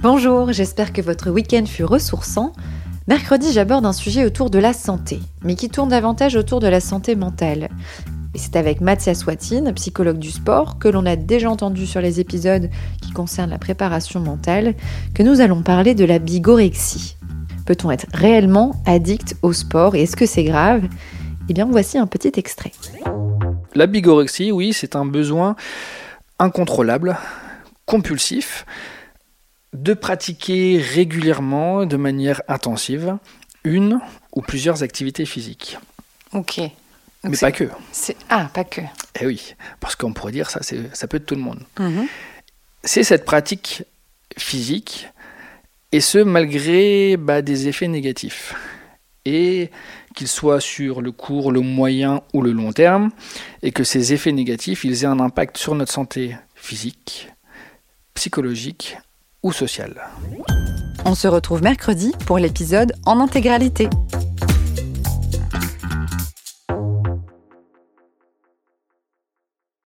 Bonjour, j'espère que votre week-end fut ressourçant. Mercredi, j'aborde un sujet autour de la santé, mais qui tourne davantage autour de la santé mentale. Et c'est avec Mathias Watine, psychologue du sport, que l'on a déjà entendu sur les épisodes qui concernent la préparation mentale, que nous allons parler de la bigorexie. Peut-on être réellement addict au sport et est-ce que c'est grave? Eh bien, voici un petit extrait. La bigorexie, oui, c'est un besoin incontrôlable, compulsif, de pratiquer régulièrement, de manière intensive, une ou plusieurs activités physiques. Ok. Mais pas que. Ah, pas que. Eh oui, parce qu'on pourrait dire ça, ça peut être tout le monde. Mhm. C'est cette pratique physique, et ce malgré bah, des effets négatifs. Et qu'ils soient sur le court, le moyen ou le long terme, et que ces effets négatifs, ils aient un impact sur notre santé physique, psychologique ou sociale. On se retrouve mercredi pour l'épisode en intégralité.